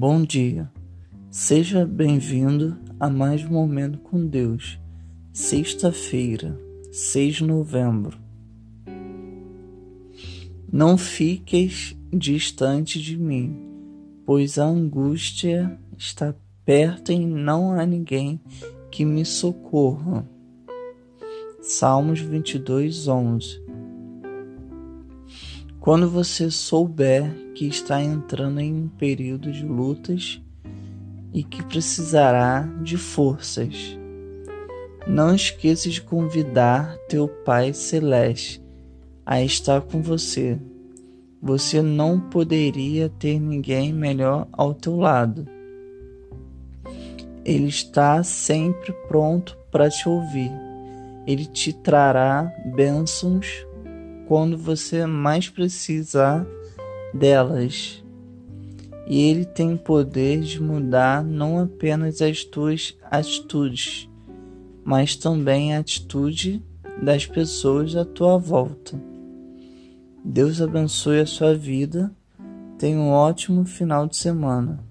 Bom dia, seja bem-vindo a mais um Momento com Deus, sexta-feira, 6 de novembro. Não fiques distante de mim, pois a angústia está perto e não há ninguém que me socorra. Salmos 22, 11 Quando você souber que está entrando em um período de lutas e que precisará de forças, não esqueça de convidar teu Pai Celeste a estar com você. Você não poderia ter ninguém melhor ao teu lado. Ele está sempre pronto para te ouvir ele te trará bênçãos quando você mais precisar delas. E ele tem poder de mudar não apenas as tuas atitudes, mas também a atitude das pessoas à tua volta. Deus abençoe a sua vida. Tenha um ótimo final de semana.